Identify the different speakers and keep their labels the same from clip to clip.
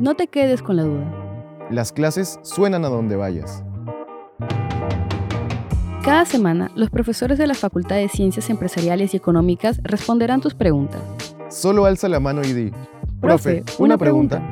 Speaker 1: No te quedes con la duda.
Speaker 2: Las clases suenan a donde vayas.
Speaker 1: Cada semana, los profesores de la Facultad de Ciencias Empresariales y Económicas responderán tus preguntas.
Speaker 2: Solo alza la mano y di,
Speaker 1: profe, una, pregunta.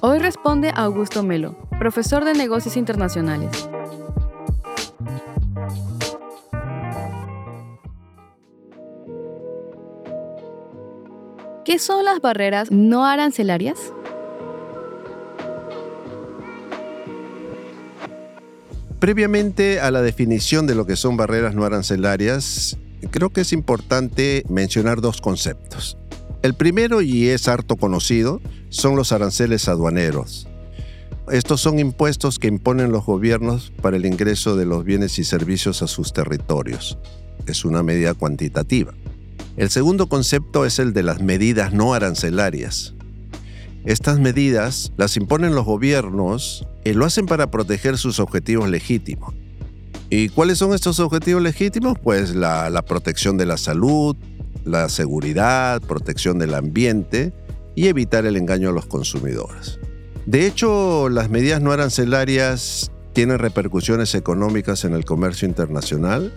Speaker 1: Hoy responde Augusto Melo, profesor de negocios internacionales. ¿Qué son las barreras no arancelarias?
Speaker 3: Previamente a la definición de lo que son barreras no arancelarias, creo que es importante mencionar dos conceptos. El primero, y es harto conocido, son los aranceles aduaneros. Estos son impuestos que imponen los gobiernos para el ingreso de los bienes y servicios a sus territorios. Es una medida cuantitativa. El segundo concepto es el de las medidas no arancelarias. Estas medidas las imponen los gobiernos y lo hacen para proteger sus objetivos legítimos. ¿Y cuáles son estos objetivos legítimos? Pues la, protección de la salud, la seguridad, protección del ambiente y evitar el engaño a los consumidores. De hecho, las medidas no arancelarias tienen repercusiones económicas en el comercio internacional,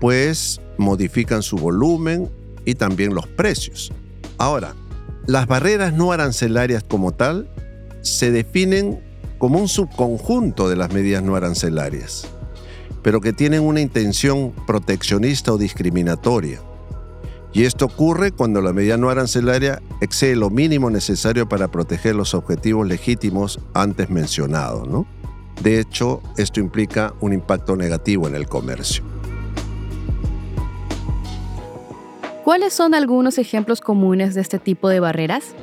Speaker 3: pues modifican su volumen y también los precios. Ahora, las barreras no arancelarias como tal se definen como un subconjunto de las medidas no arancelarias, pero que tienen una intención proteccionista o discriminatoria. Y esto ocurre cuando la medida no arancelaria excede lo mínimo necesario para proteger los objetivos legítimos antes mencionados. ¿no? De hecho, esto implica un impacto negativo en el comercio.
Speaker 1: ¿Cuáles son algunos ejemplos comunes de este tipo de barreras?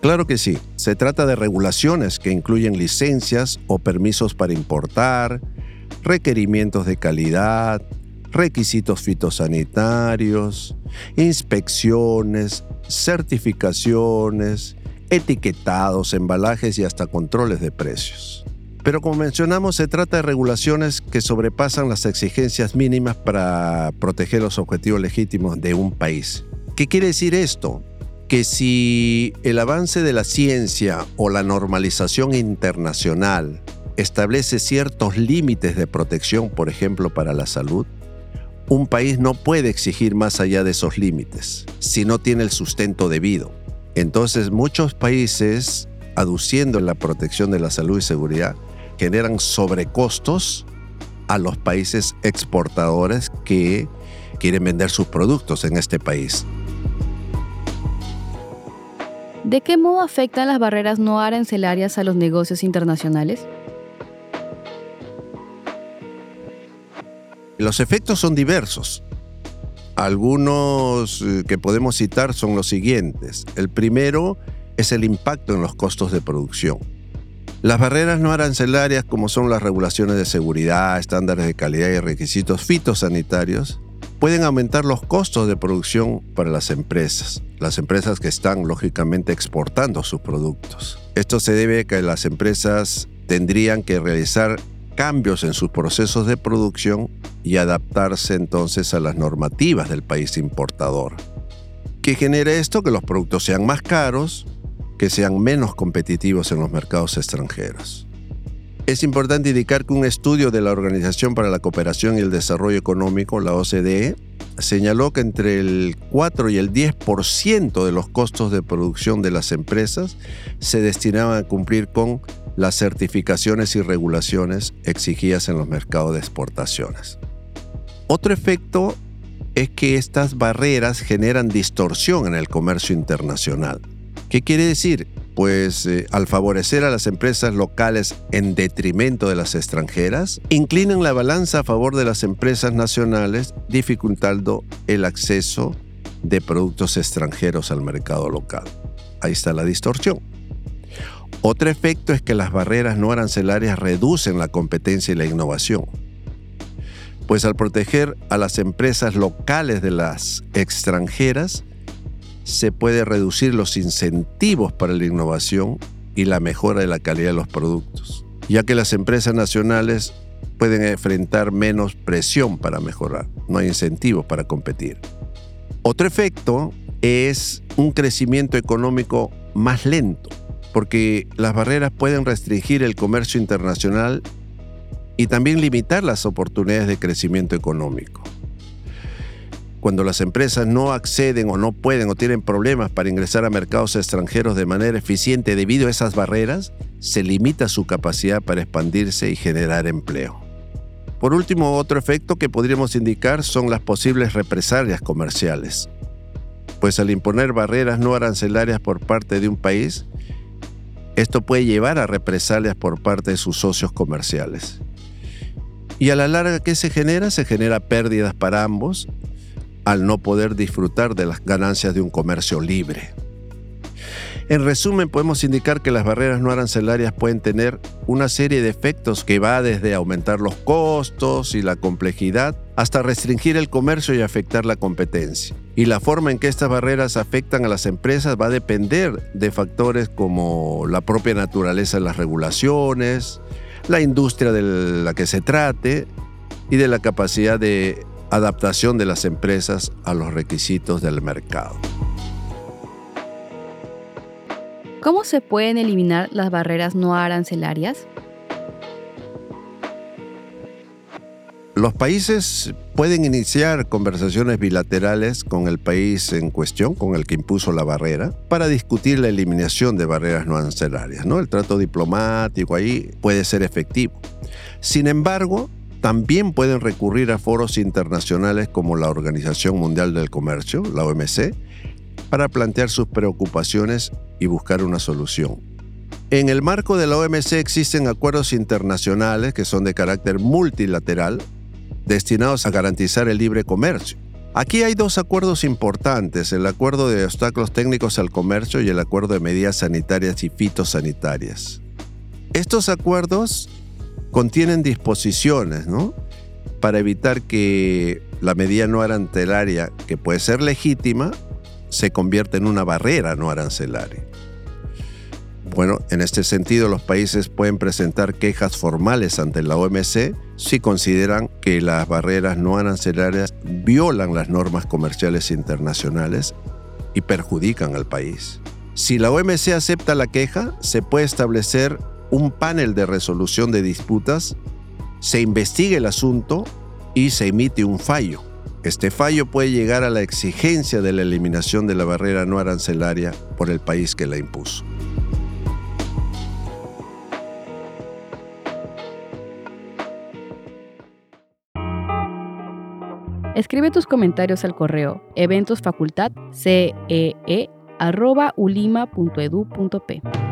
Speaker 3: Claro que sí. Se trata de regulaciones que incluyen licencias o permisos para importar, requerimientos de calidad, requisitos fitosanitarios, inspecciones, certificaciones, etiquetados, embalajes y hasta controles de precios. Pero como mencionamos, se trata de regulaciones que sobrepasan las exigencias mínimas para proteger los objetivos legítimos de un país. ¿Qué quiere decir esto? Que si el avance de la ciencia o la normalización internacional establece ciertos límites de protección, por ejemplo, para la salud, un país no puede exigir más allá de esos límites si no tiene el sustento debido. Entonces muchos países, aduciendo la protección de la salud y seguridad, generan sobrecostos a los países exportadores que quieren vender sus productos en este país.
Speaker 1: ¿De qué modo afectan las barreras no arancelarias a los negocios internacionales?
Speaker 3: Los efectos son diversos. Algunos eh, que podemos citar son los siguientes. El primero es el impacto en los costos de producción. Las barreras no arancelarias, como son las regulaciones de seguridad, estándares de calidad y requisitos fitosanitarios, pueden aumentar los costos de producción para las empresas, las empresas que están lógicamente exportando sus productos. Esto se debe a que las empresas tendrían que realizar cambios en sus procesos de producción y adaptarse entonces a las normativas del país importador. ¿Qué genera esto? Que los productos sean más caros, que sean menos competitivos en los mercados extranjeros. Es importante indicar que un estudio de la Organización para la Cooperación y el Desarrollo Económico, la OCDE, señaló que entre el 4 y el 10% de los costos de producción de las empresas se destinaban a cumplir con las certificaciones y regulaciones exigidas en los mercados de exportaciones. Otro efecto es que estas barreras generan distorsión en el comercio internacional. ¿Qué quiere decir? Pues eh, al favorecer a las empresas locales en detrimento de las extranjeras, inclinan la balanza a favor de las empresas nacionales, dificultando el acceso de productos extranjeros al mercado local. Ahí está la distorsión. Otro efecto es que las barreras no arancelarias reducen la competencia y la innovación. Pues al proteger a las empresas locales de las extranjeras, se puede reducir los incentivos para la innovación y la mejora de la calidad de los productos, ya que las empresas nacionales pueden enfrentar menos presión para mejorar, no hay incentivos para competir. Otro efecto es un crecimiento económico más lento, porque las barreras pueden restringir el comercio internacional y también limitar las oportunidades de crecimiento económico. Cuando las empresas no acceden o no pueden o tienen problemas para ingresar a mercados extranjeros de manera eficiente debido a esas barreras, se limita su capacidad para expandirse y generar empleo. Por último, otro efecto que podríamos indicar son las posibles represalias comerciales. Pues al imponer barreras no arancelarias por parte de un país, esto puede llevar a represalias por parte de sus socios comerciales. Y a la larga, ¿qué se genera? Se genera pérdidas para ambos al no poder disfrutar de las ganancias de un comercio libre. En resumen, podemos indicar que las barreras no arancelarias pueden tener una serie de efectos que va desde aumentar los costos y la complejidad hasta restringir el comercio y afectar la competencia. Y la forma en que estas barreras afectan a las empresas va a depender de factores como la propia naturaleza de las regulaciones, la industria de la que se trate y de la capacidad de adaptación de las empresas a los requisitos del mercado.
Speaker 1: ¿Cómo se pueden eliminar las barreras no arancelarias?
Speaker 3: Los países pueden iniciar conversaciones bilaterales con el país en cuestión, con el que impuso la barrera, para discutir la eliminación de barreras no arancelarias. ¿no? El trato diplomático ahí puede ser efectivo. Sin embargo, también pueden recurrir a foros internacionales como la Organización Mundial del Comercio, la OMC, para plantear sus preocupaciones y buscar una solución. En el marco de la OMC existen acuerdos internacionales que son de carácter multilateral, destinados a garantizar el libre comercio. Aquí hay dos acuerdos importantes, el acuerdo de obstáculos técnicos al comercio y el acuerdo de medidas sanitarias y fitosanitarias. Estos acuerdos contienen disposiciones, ¿no? Para evitar que la medida no arancelaria, que puede ser legítima, se convierta en una barrera no arancelaria. Bueno, en este sentido los países pueden presentar quejas formales ante la OMC si consideran que las barreras no arancelarias violan las normas comerciales internacionales y perjudican al país. Si la OMC acepta la queja, se puede establecer un panel de resolución de disputas, se investiga el asunto y se emite un fallo. Este fallo puede llegar a la exigencia de la eliminación de la barrera no arancelaria por el país que la impuso.
Speaker 1: Escribe tus comentarios al correo eventosfacultadcee.ulima.edu.p.